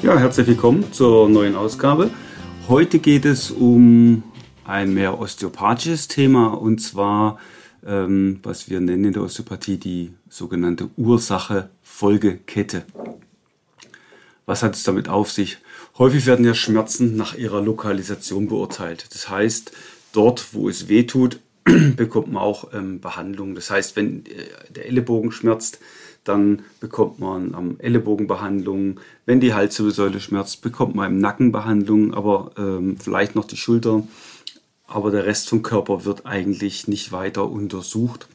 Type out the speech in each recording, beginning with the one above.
Ja, herzlich willkommen zur neuen Ausgabe. Heute geht es um ein mehr osteopathisches Thema und zwar, ähm, was wir nennen in der Osteopathie, die sogenannte Ursache-Folgekette. Was hat es damit auf sich? Häufig werden ja Schmerzen nach ihrer Lokalisation beurteilt. Das heißt, dort, wo es weh tut, bekommt man auch ähm, Behandlung. Das heißt, wenn äh, der Ellenbogen schmerzt, dann bekommt man am Ellenbogen Behandlung. Wenn die Halswirbelsäule schmerzt, bekommt man im Nacken Behandlung, aber ähm, vielleicht noch die Schulter. Aber der Rest vom Körper wird eigentlich nicht weiter untersucht.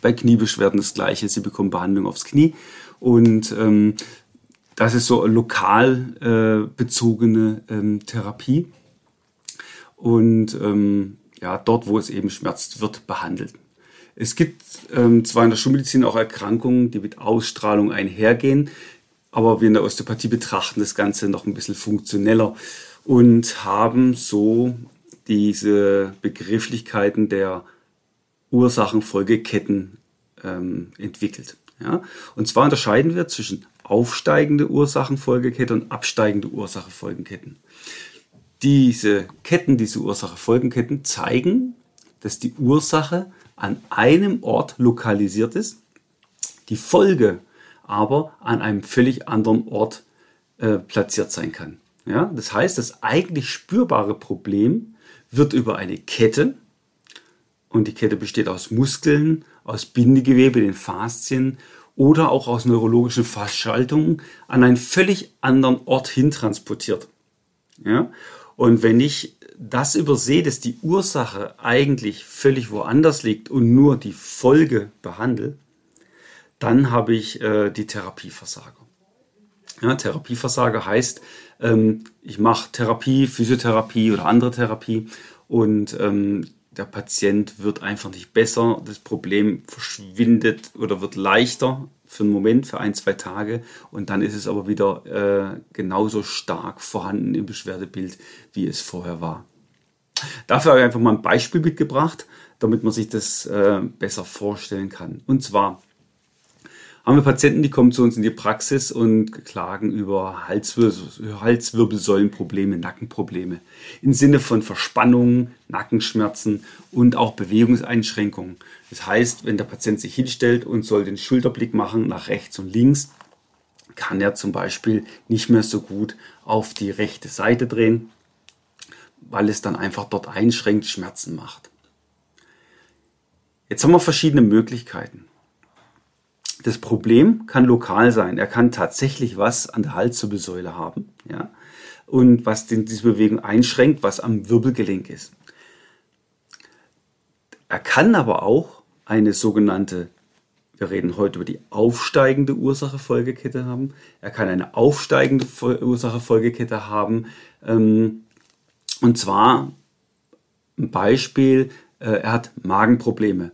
Bei Kniebeschwerden das gleiche, sie bekommen Behandlung aufs Knie. Und ähm, das ist so lokal äh, bezogene ähm, Therapie. Und ähm, ja, dort, wo es eben schmerzt, wird behandelt. Es gibt ähm, zwar in der Schulmedizin auch Erkrankungen, die mit Ausstrahlung einhergehen, aber wir in der Osteopathie betrachten das Ganze noch ein bisschen funktioneller und haben so diese Begrifflichkeiten der Ursachenfolgeketten ähm, entwickelt. Ja? Und zwar unterscheiden wir zwischen aufsteigende Ursachenfolgekette und absteigende Ursachenfolgenketten. Diese Ketten, diese Ursache-Folgenketten zeigen, dass die Ursache an einem Ort lokalisiert ist, die Folge aber an einem völlig anderen Ort äh, platziert sein kann. Ja, das heißt, das eigentlich spürbare Problem wird über eine Kette, und die Kette besteht aus Muskeln, aus Bindegewebe, den Faszien oder auch aus neurologischen Verschaltungen, an einen völlig anderen Ort hin transportiert. Ja? Und wenn ich das übersehe, dass die Ursache eigentlich völlig woanders liegt und nur die Folge behandle, dann habe ich äh, die Therapieversager. Ja, Therapieversager heißt, ähm, ich mache Therapie, Physiotherapie oder andere Therapie und ähm, der Patient wird einfach nicht besser, das Problem verschwindet oder wird leichter für einen Moment, für ein, zwei Tage und dann ist es aber wieder äh, genauso stark vorhanden im Beschwerdebild, wie es vorher war. Dafür habe ich einfach mal ein Beispiel mitgebracht, damit man sich das äh, besser vorstellen kann. Und zwar haben wir Patienten, die kommen zu uns in die Praxis und klagen über Halswir Halswirbelsäulenprobleme, Nackenprobleme im Sinne von Verspannungen, Nackenschmerzen und auch Bewegungseinschränkungen. Das heißt, wenn der Patient sich hinstellt und soll den Schulterblick machen nach rechts und links, kann er zum Beispiel nicht mehr so gut auf die rechte Seite drehen, weil es dann einfach dort einschränkt, Schmerzen macht. Jetzt haben wir verschiedene Möglichkeiten. Das Problem kann lokal sein. Er kann tatsächlich was an der Halswirbelsäule haben, ja, und was den, diese Bewegung einschränkt, was am Wirbelgelenk ist. Er kann aber auch eine sogenannte, wir reden heute über die aufsteigende Ursache-Folgekette haben. Er kann eine aufsteigende Ursache-Folgekette haben. Ähm, und zwar ein Beispiel, äh, er hat Magenprobleme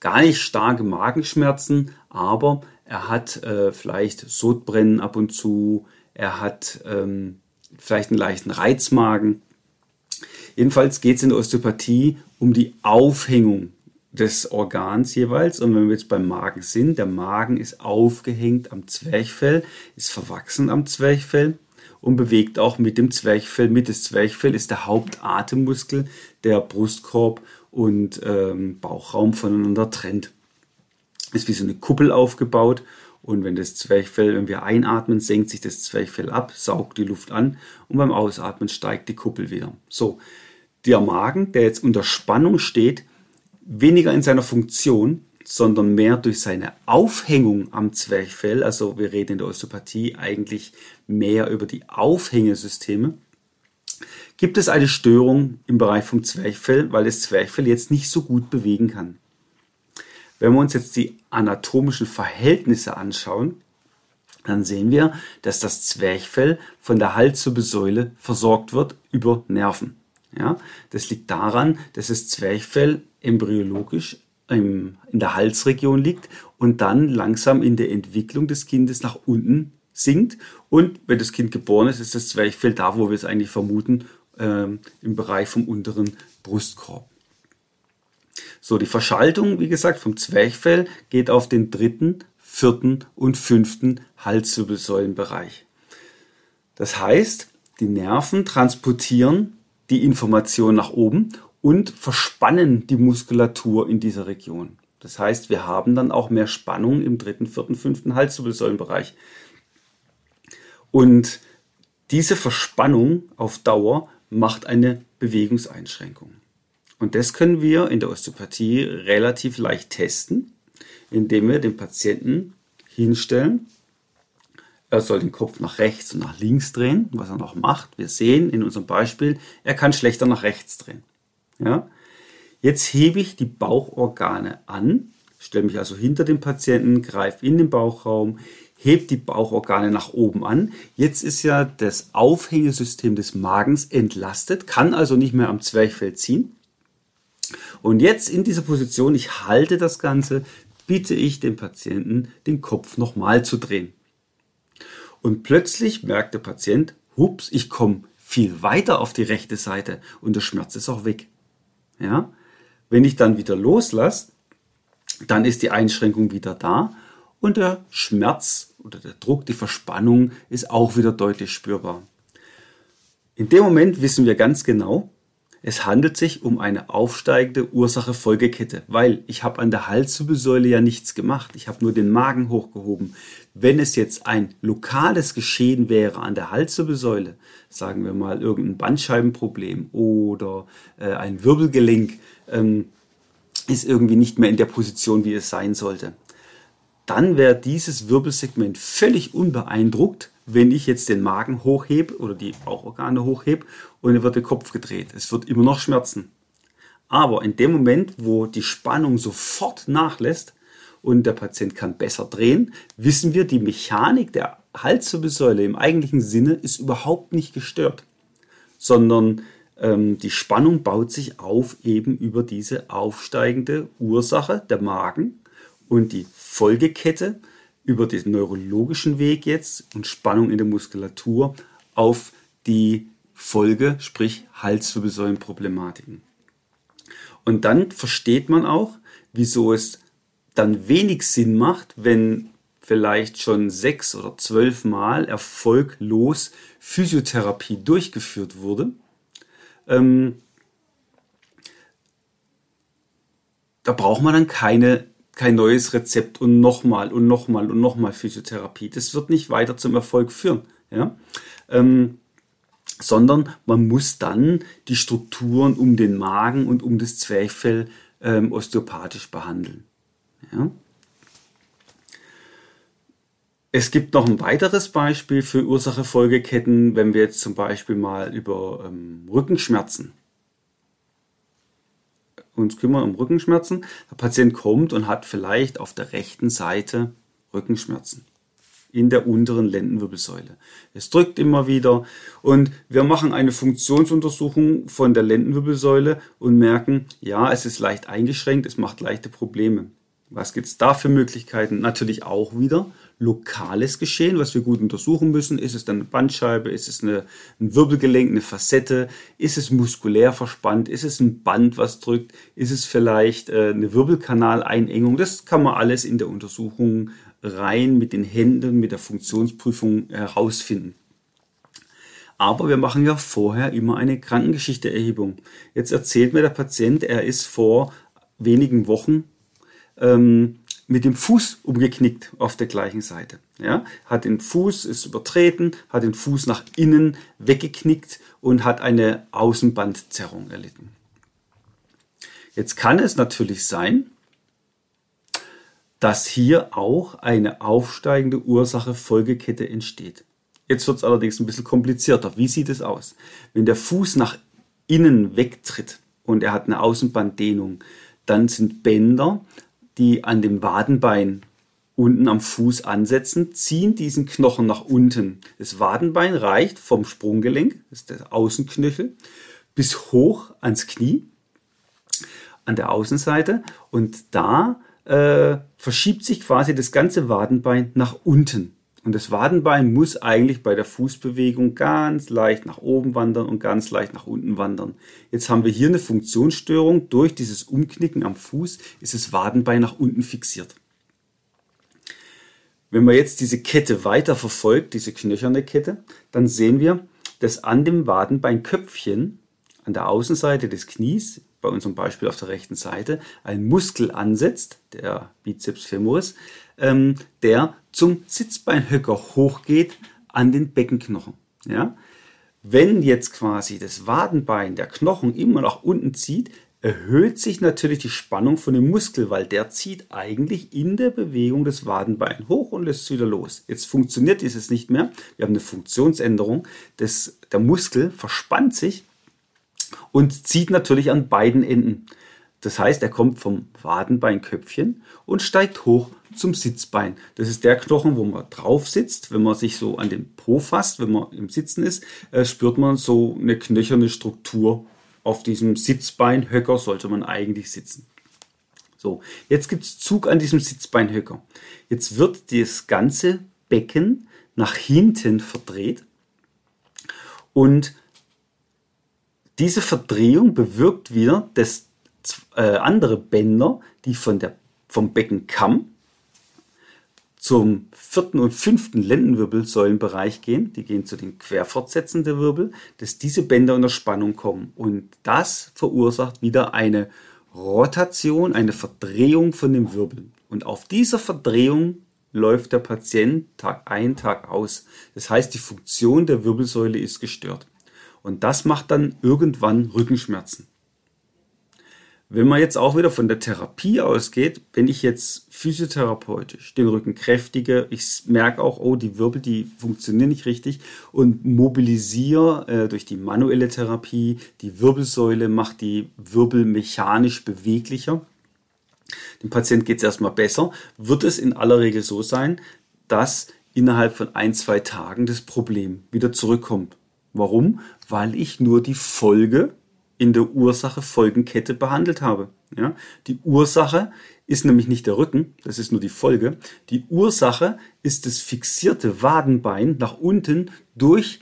gar nicht starke Magenschmerzen, aber er hat äh, vielleicht Sodbrennen ab und zu, er hat ähm, vielleicht einen leichten Reizmagen. Jedenfalls geht es in der Osteopathie um die Aufhängung des Organs jeweils. Und wenn wir jetzt beim Magen sind, der Magen ist aufgehängt am Zwerchfell, ist verwachsen am Zwerchfell und bewegt auch mit dem Zwerchfell mit. Das Zwerchfell ist der Hauptatemmuskel, der Brustkorb und ähm, Bauchraum voneinander trennt. Ist wie so eine Kuppel aufgebaut und wenn das Zwerchfell, wenn wir einatmen, senkt sich das Zwerchfell ab, saugt die Luft an und beim Ausatmen steigt die Kuppel wieder. So, der Magen, der jetzt unter Spannung steht, weniger in seiner Funktion, sondern mehr durch seine Aufhängung am Zwerchfell, also wir reden in der Osteopathie eigentlich mehr über die Aufhängesysteme, gibt es eine Störung im Bereich vom Zwerchfell, weil das Zwerchfell jetzt nicht so gut bewegen kann. Wenn wir uns jetzt die anatomischen Verhältnisse anschauen, dann sehen wir, dass das Zwerchfell von der Halswirbelsäule versorgt wird über Nerven. Ja, das liegt daran, dass das Zwerchfell embryologisch in der Halsregion liegt und dann langsam in der Entwicklung des Kindes nach unten sinkt. Und wenn das Kind geboren ist, ist das Zwerchfell da, wo wir es eigentlich vermuten, ähm, im Bereich vom unteren Brustkorb. So, die Verschaltung, wie gesagt, vom Zwerchfell geht auf den dritten, vierten und fünften Halswirbelsäulenbereich. Das heißt, die Nerven transportieren die Information nach oben und verspannen die Muskulatur in dieser Region. Das heißt, wir haben dann auch mehr Spannung im dritten, vierten, fünften Halswirbelsäulenbereich. Und diese Verspannung auf Dauer macht eine Bewegungseinschränkung. Und das können wir in der Osteopathie relativ leicht testen, indem wir den Patienten hinstellen. Er soll den Kopf nach rechts und nach links drehen, was er noch macht. Wir sehen in unserem Beispiel, er kann schlechter nach rechts drehen. Ja? Jetzt hebe ich die Bauchorgane an, stelle mich also hinter dem Patienten, greife in den Bauchraum, hebt die Bauchorgane nach oben an. Jetzt ist ja das Aufhängesystem des Magens entlastet, kann also nicht mehr am Zwerchfell ziehen. Und jetzt in dieser Position, ich halte das Ganze, bitte ich den Patienten, den Kopf nochmal zu drehen. Und plötzlich merkt der Patient, hups, ich komme viel weiter auf die rechte Seite und der Schmerz ist auch weg. Ja? Wenn ich dann wieder loslasse, dann ist die Einschränkung wieder da und der Schmerz oder der Druck, die Verspannung ist auch wieder deutlich spürbar. In dem Moment wissen wir ganz genau, es handelt sich um eine aufsteigende Ursache-Folgekette, weil ich habe an der Halswirbelsäule ja nichts gemacht. Ich habe nur den Magen hochgehoben. Wenn es jetzt ein lokales Geschehen wäre an der Halswirbelsäule, sagen wir mal irgendein Bandscheibenproblem oder äh, ein Wirbelgelenk ähm, ist irgendwie nicht mehr in der Position, wie es sein sollte, dann wäre dieses Wirbelsegment völlig unbeeindruckt, wenn ich jetzt den Magen hochhebe oder die Bauchorgane hochhebe und dann wird der Kopf gedreht. Es wird immer noch schmerzen. Aber in dem Moment, wo die Spannung sofort nachlässt und der Patient kann besser drehen, wissen wir, die Mechanik der Halswirbelsäule im eigentlichen Sinne ist überhaupt nicht gestört, sondern ähm, die Spannung baut sich auf eben über diese aufsteigende Ursache, der Magen, und die Folgekette über den neurologischen Weg jetzt und Spannung in der Muskulatur auf die Folge, sprich Halswirbelsäulenproblematiken. Und dann versteht man auch, wieso es dann wenig Sinn macht, wenn vielleicht schon sechs oder zwölf Mal erfolglos Physiotherapie durchgeführt wurde. Ähm, da braucht man dann keine kein neues Rezept und nochmal und nochmal und nochmal Physiotherapie. Das wird nicht weiter zum Erfolg führen. Ja? Ähm, sondern man muss dann die Strukturen um den Magen und um das Zwerchfell ähm, osteopathisch behandeln. Ja? Es gibt noch ein weiteres Beispiel für Ursache-Folgeketten, wenn wir jetzt zum Beispiel mal über ähm, Rückenschmerzen uns kümmern um Rückenschmerzen. Der Patient kommt und hat vielleicht auf der rechten Seite Rückenschmerzen in der unteren Lendenwirbelsäule. Es drückt immer wieder und wir machen eine Funktionsuntersuchung von der Lendenwirbelsäule und merken, ja, es ist leicht eingeschränkt, es macht leichte Probleme. Was gibt es da für Möglichkeiten? Natürlich auch wieder lokales Geschehen, was wir gut untersuchen müssen. Ist es dann eine Bandscheibe? Ist es eine, ein Wirbelgelenk, eine Facette? Ist es muskulär verspannt? Ist es ein Band, was drückt? Ist es vielleicht äh, eine Wirbelkanaleinengung? Das kann man alles in der Untersuchung rein mit den Händen, mit der Funktionsprüfung herausfinden. Aber wir machen ja vorher immer eine Krankengeschichteerhebung. Jetzt erzählt mir der Patient, er ist vor wenigen Wochen ähm, mit dem Fuß umgeknickt auf der gleichen Seite. Ja, hat den Fuß, ist übertreten, hat den Fuß nach innen weggeknickt und hat eine Außenbandzerrung erlitten. Jetzt kann es natürlich sein, dass hier auch eine aufsteigende Ursache-Folgekette entsteht. Jetzt wird es allerdings ein bisschen komplizierter. Wie sieht es aus? Wenn der Fuß nach innen wegtritt und er hat eine Außenbanddehnung, dann sind Bänder die an dem Wadenbein unten am Fuß ansetzen, ziehen diesen Knochen nach unten. Das Wadenbein reicht vom Sprunggelenk, das ist der Außenknöchel, bis hoch ans Knie an der Außenseite und da äh, verschiebt sich quasi das ganze Wadenbein nach unten. Und das Wadenbein muss eigentlich bei der Fußbewegung ganz leicht nach oben wandern und ganz leicht nach unten wandern. Jetzt haben wir hier eine Funktionsstörung. Durch dieses Umknicken am Fuß ist das Wadenbein nach unten fixiert. Wenn man jetzt diese Kette weiter verfolgt, diese knöcherne Kette, dann sehen wir, dass an dem Wadenbeinköpfchen, an der Außenseite des Knies, bei unserem Beispiel auf der rechten Seite, ein Muskel ansetzt, der Bizeps femoris, ähm, der zum Sitzbeinhöcker hochgeht an den Beckenknochen. Ja? Wenn jetzt quasi das Wadenbein, der Knochen immer nach unten zieht, erhöht sich natürlich die Spannung von dem Muskel, weil der zieht eigentlich in der Bewegung das Wadenbein hoch und lässt es wieder los. Jetzt funktioniert dieses nicht mehr. Wir haben eine Funktionsänderung. Das, der Muskel verspannt sich und zieht natürlich an beiden Enden. Das heißt, er kommt vom Wadenbeinköpfchen und steigt hoch zum Sitzbein. Das ist der Knochen, wo man drauf sitzt. Wenn man sich so an den Po fasst, wenn man im Sitzen ist, äh, spürt man so eine knöcherne Struktur auf diesem Sitzbeinhöcker sollte man eigentlich sitzen. So, jetzt gibt es Zug an diesem Sitzbeinhöcker. Jetzt wird das ganze Becken nach hinten verdreht und diese Verdrehung bewirkt wieder, dass äh, andere Bänder, die von der, vom Beckenkamm zum vierten und fünften Lendenwirbelsäulenbereich gehen, die gehen zu den Querfortsätzen der Wirbel, dass diese Bänder unter Spannung kommen. Und das verursacht wieder eine Rotation, eine Verdrehung von dem Wirbel. Und auf dieser Verdrehung läuft der Patient Tag ein, Tag aus. Das heißt, die Funktion der Wirbelsäule ist gestört. Und das macht dann irgendwann Rückenschmerzen. Wenn man jetzt auch wieder von der Therapie ausgeht, wenn ich jetzt physiotherapeutisch den Rücken kräftige, ich merke auch, oh, die Wirbel, die funktionieren nicht richtig und mobilisiere äh, durch die manuelle Therapie die Wirbelsäule, macht die Wirbel mechanisch beweglicher. Dem Patient geht es erstmal besser, wird es in aller Regel so sein, dass innerhalb von ein, zwei Tagen das Problem wieder zurückkommt. Warum? Weil ich nur die Folge in der Ursache-Folgenkette behandelt habe. Ja? Die Ursache ist nämlich nicht der Rücken, das ist nur die Folge. Die Ursache ist das fixierte Wadenbein nach unten durch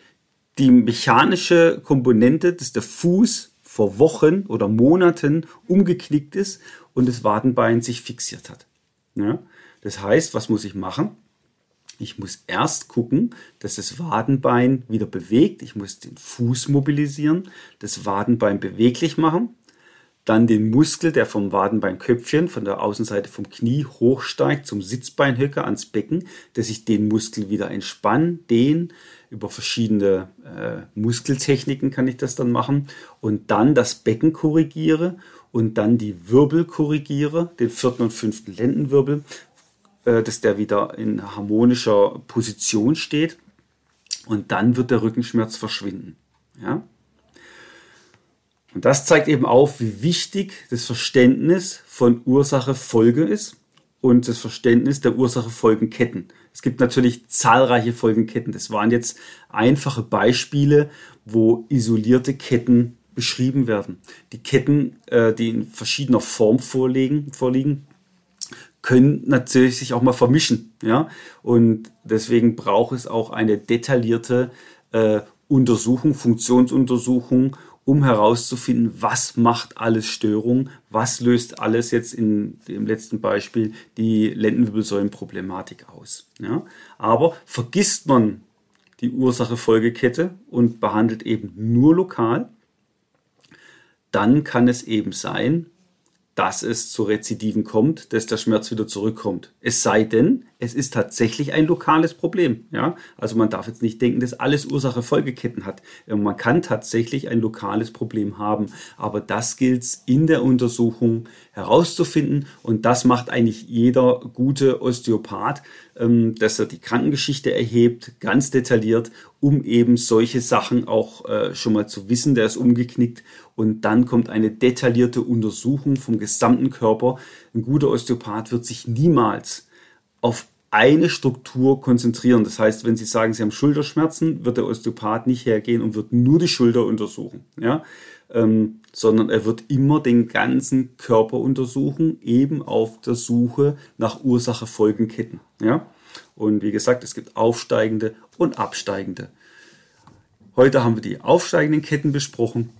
die mechanische Komponente, dass der Fuß vor Wochen oder Monaten umgeknickt ist und das Wadenbein sich fixiert hat. Ja? Das heißt, was muss ich machen? Ich muss erst gucken, dass das Wadenbein wieder bewegt. Ich muss den Fuß mobilisieren, das Wadenbein beweglich machen. Dann den Muskel, der vom Wadenbeinköpfchen, von der Außenseite vom Knie hochsteigt zum Sitzbeinhöcker ans Becken, dass ich den Muskel wieder entspanne, den über verschiedene äh, Muskeltechniken kann ich das dann machen und dann das Becken korrigiere und dann die Wirbel korrigiere, den vierten und fünften Lendenwirbel dass der wieder in harmonischer Position steht und dann wird der Rückenschmerz verschwinden. Ja? Und das zeigt eben auf, wie wichtig das Verständnis von Ursache-Folge ist und das Verständnis der Ursache-Folgenketten. Es gibt natürlich zahlreiche Folgenketten. Das waren jetzt einfache Beispiele, wo isolierte Ketten beschrieben werden. Die Ketten, äh, die in verschiedener Form vorliegen können natürlich sich auch mal vermischen. Ja? Und deswegen braucht es auch eine detaillierte äh, Untersuchung, Funktionsuntersuchung, um herauszufinden, was macht alles Störung, was löst alles jetzt in dem letzten Beispiel die Lendenwirbelsäulenproblematik aus. Ja? Aber vergisst man die Ursache-Folgekette und behandelt eben nur lokal, dann kann es eben sein, dass es zu Rezidiven kommt, dass der Schmerz wieder zurückkommt. Es sei denn, es ist tatsächlich ein lokales Problem. Ja? Also man darf jetzt nicht denken, dass alles Ursache-Folgeketten hat. Man kann tatsächlich ein lokales Problem haben, aber das gilt es in der Untersuchung herauszufinden und das macht eigentlich jeder gute Osteopath, ähm, dass er die Krankengeschichte erhebt, ganz detailliert, um eben solche Sachen auch äh, schon mal zu wissen, der ist umgeknickt und dann kommt eine detaillierte Untersuchung vom gesamten Körper. Ein guter Osteopath wird sich niemals auf eine Struktur konzentrieren. Das heißt, wenn Sie sagen, Sie haben Schulterschmerzen, wird der Osteopath nicht hergehen und wird nur die Schulter untersuchen, ja? Ähm, sondern er wird immer den ganzen Körper untersuchen, eben auf der Suche nach Ursache-Folgenketten. Ja? Und wie gesagt, es gibt aufsteigende und absteigende. Heute haben wir die aufsteigenden Ketten besprochen.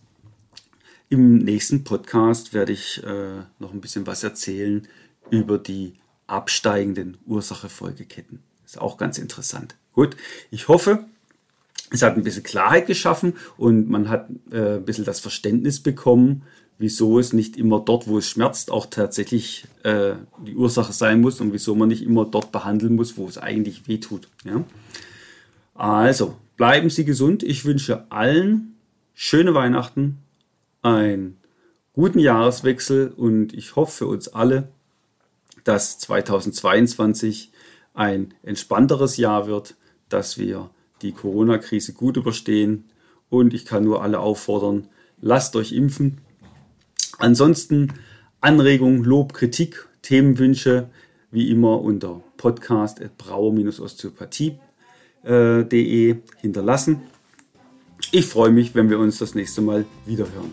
Im nächsten Podcast werde ich äh, noch ein bisschen was erzählen über die absteigenden Ursache-Folgeketten. Ist auch ganz interessant. Gut, ich hoffe, es hat ein bisschen Klarheit geschaffen und man hat äh, ein bisschen das Verständnis bekommen, wieso es nicht immer dort, wo es schmerzt, auch tatsächlich äh, die Ursache sein muss und wieso man nicht immer dort behandeln muss, wo es eigentlich weh tut. Ja? Also, bleiben Sie gesund. Ich wünsche allen schöne Weihnachten, einen guten Jahreswechsel und ich hoffe für uns alle, dass 2022 ein entspannteres Jahr wird, dass wir die Corona-Krise gut überstehen und ich kann nur alle auffordern, lasst euch impfen. Ansonsten Anregungen, Lob, Kritik, Themenwünsche wie immer unter podcast.brauer-osteopathie.de hinterlassen. Ich freue mich, wenn wir uns das nächste Mal wiederhören.